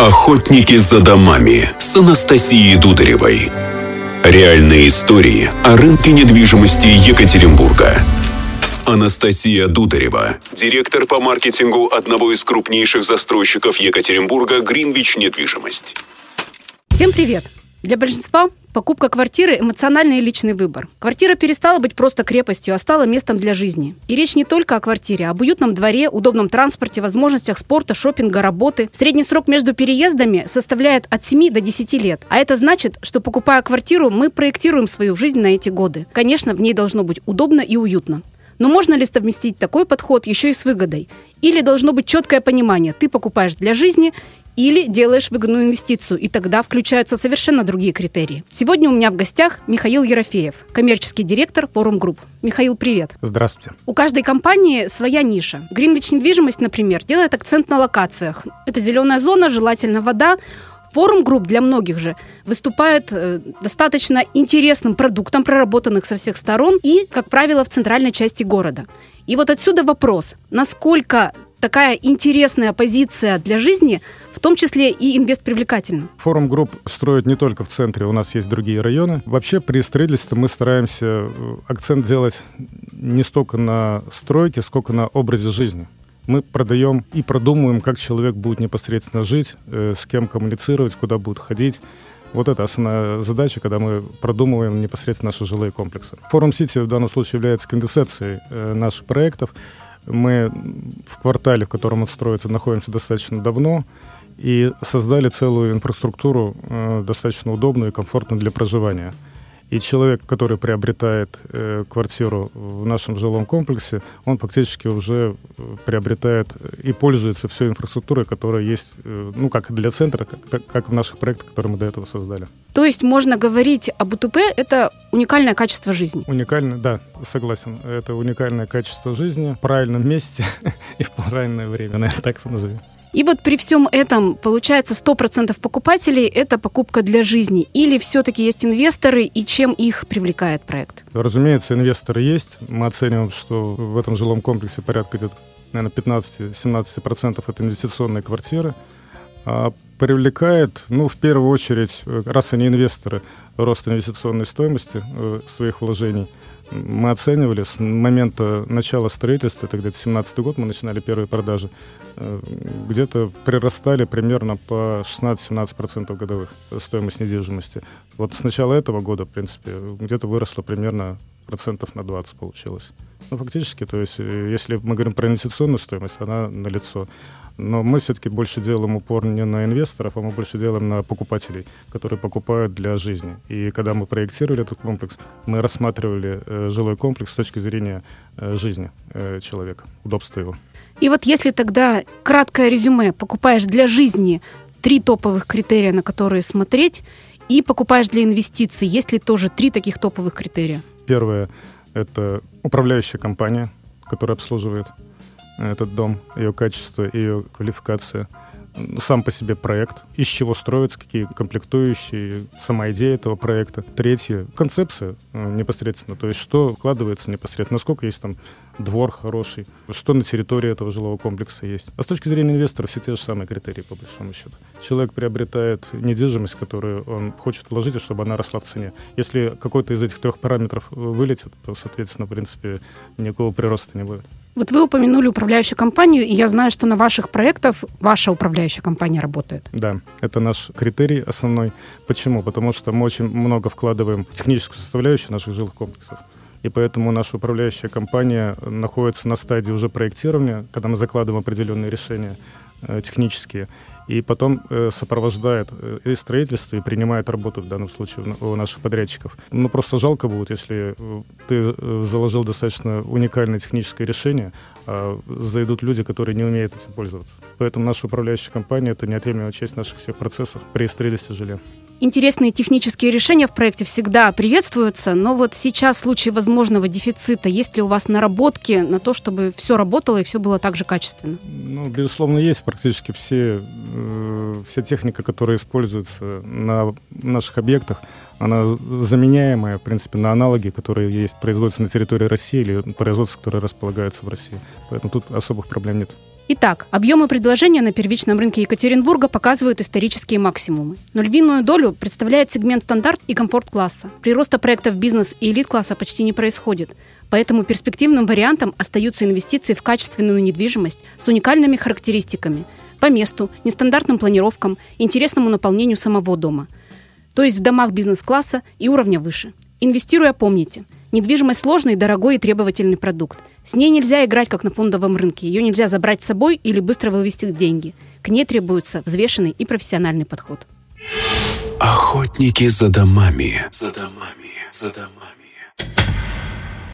Охотники за домами с Анастасией Дударевой. Реальные истории о рынке недвижимости Екатеринбурга. Анастасия Дударева, директор по маркетингу одного из крупнейших застройщиков Екатеринбурга «Гринвич Недвижимость». Всем привет! Для большинства покупка квартиры – эмоциональный и личный выбор. Квартира перестала быть просто крепостью, а стала местом для жизни. И речь не только о квартире, а об уютном дворе, удобном транспорте, возможностях спорта, шопинга, работы. Средний срок между переездами составляет от 7 до 10 лет. А это значит, что покупая квартиру, мы проектируем свою жизнь на эти годы. Конечно, в ней должно быть удобно и уютно. Но можно ли совместить такой подход еще и с выгодой? Или должно быть четкое понимание, ты покупаешь для жизни или делаешь выгодную инвестицию, и тогда включаются совершенно другие критерии. Сегодня у меня в гостях Михаил Ерофеев, коммерческий директор Форум Групп. Михаил, привет. Здравствуйте. У каждой компании своя ниша. Гринвич недвижимость, например, делает акцент на локациях. Это зеленая зона, желательно вода, Форум групп для многих же выступает э, достаточно интересным продуктом, проработанных со всех сторон и, как правило, в центральной части города. И вот отсюда вопрос, насколько такая интересная позиция для жизни, в том числе и инвест привлекательна. Форум групп строят не только в центре, у нас есть другие районы. Вообще при строительстве мы стараемся э, акцент делать не столько на стройке, сколько на образе жизни. Мы продаем и продумываем, как человек будет непосредственно жить, э, с кем коммуницировать, куда будет ходить. Вот это основная задача, когда мы продумываем непосредственно наши жилые комплексы. Форум Сити в данном случае является конденсацией э, наших проектов. Мы в квартале, в котором он строится, находимся достаточно давно и создали целую инфраструктуру э, достаточно удобную и комфортную для проживания. И человек, который приобретает э, квартиру в нашем жилом комплексе, он фактически уже э, приобретает и пользуется всей инфраструктурой, которая есть, э, ну, как для центра, как, как в наших проектах, которые мы до этого создали. То есть можно говорить об УТП – это уникальное качество жизни? Уникальное, да, согласен. Это уникальное качество жизни в правильном месте и в правильное время, наверное, так назовем. И вот при всем этом получается 100% покупателей – это покупка для жизни. Или все-таки есть инвесторы, и чем их привлекает проект? Разумеется, инвесторы есть. Мы оцениваем, что в этом жилом комплексе порядка где-то, наверное, 15-17% это инвестиционные квартиры. А привлекает, ну, в первую очередь, раз они инвесторы, рост инвестиционной стоимости э, своих вложений – мы оценивали с момента начала строительства, это где-то 17 год мы начинали первые продажи, э, где-то прирастали примерно по 16-17% годовых стоимость недвижимости. Вот с начала этого года, в принципе, где-то выросло примерно процентов на 20 получилось. Ну, фактически, то есть, э, если мы говорим про инвестиционную стоимость, она налицо. Но мы все-таки больше делаем упор не на инвесторов, а мы больше делаем на покупателей, которые покупают для жизни. И когда мы проектировали этот комплекс, мы рассматривали э, жилой комплекс с точки зрения э, жизни э, человека, удобства его. И вот если тогда краткое резюме, покупаешь для жизни три топовых критерия, на которые смотреть, и покупаешь для инвестиций, есть ли тоже три таких топовых критерия? Первое – это управляющая компания, которая обслуживает этот дом, ее качество, ее квалификация, сам по себе проект, из чего строится, какие комплектующие, сама идея этого проекта. Третье — концепция э, непосредственно, то есть что вкладывается непосредственно, насколько есть там двор хороший, что на территории этого жилого комплекса есть. А с точки зрения инвестора все те же самые критерии, по большому счету. Человек приобретает недвижимость, которую он хочет вложить, чтобы она росла в цене. Если какой-то из этих трех параметров вылетит, то, соответственно, в принципе, никакого прироста не будет. Вот вы упомянули управляющую компанию, и я знаю, что на ваших проектах ваша управляющая компания работает. Да, это наш критерий основной. Почему? Потому что мы очень много вкладываем в техническую составляющую наших жилых комплексов. И поэтому наша управляющая компания находится на стадии уже проектирования, когда мы закладываем определенные решения технические и потом э, сопровождает э, и строительство, и принимает работу в данном случае у наших подрядчиков. Ну, просто жалко будет, если э, ты э, заложил достаточно уникальное техническое решение, а зайдут люди, которые не умеют этим пользоваться. Поэтому наша управляющая компания — это неотъемлемая часть наших всех процессов при строительстве жилья интересные технические решения в проекте всегда приветствуются, но вот сейчас в случае возможного дефицита, есть ли у вас наработки на то, чтобы все работало и все было так же качественно? Ну, безусловно, есть практически все, э, вся техника, которая используется на наших объектах, она заменяемая, в принципе, на аналоги, которые есть, производятся на территории России или производства, которые располагаются в России. Поэтому тут особых проблем нет. Итак, объемы предложения на первичном рынке Екатеринбурга показывают исторические максимумы. Но львиную долю представляет сегмент стандарт и комфорт-класса. Прироста проектов бизнес и элит-класса почти не происходит. Поэтому перспективным вариантом остаются инвестиции в качественную недвижимость с уникальными характеристиками по месту, нестандартным планировкам, интересному наполнению самого дома. То есть в домах бизнес-класса и уровня выше. Инвестируя, помните, недвижимость сложный, дорогой и требовательный продукт. С ней нельзя играть, как на фондовом рынке. Ее нельзя забрать с собой или быстро вывести деньги. К ней требуется взвешенный и профессиональный подход. Охотники за домами. За домами. За домами.